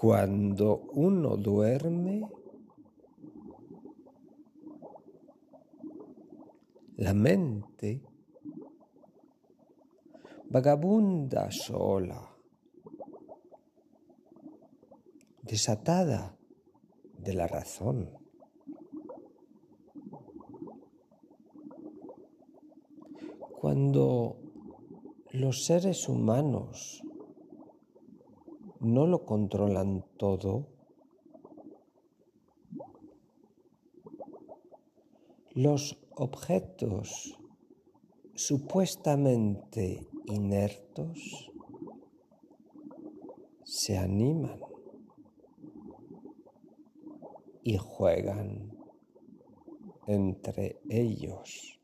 Cuando uno duerme, la mente vagabunda sola, desatada de la razón. Cuando los seres humanos no lo controlan todo, los objetos supuestamente inertos se animan y juegan entre ellos.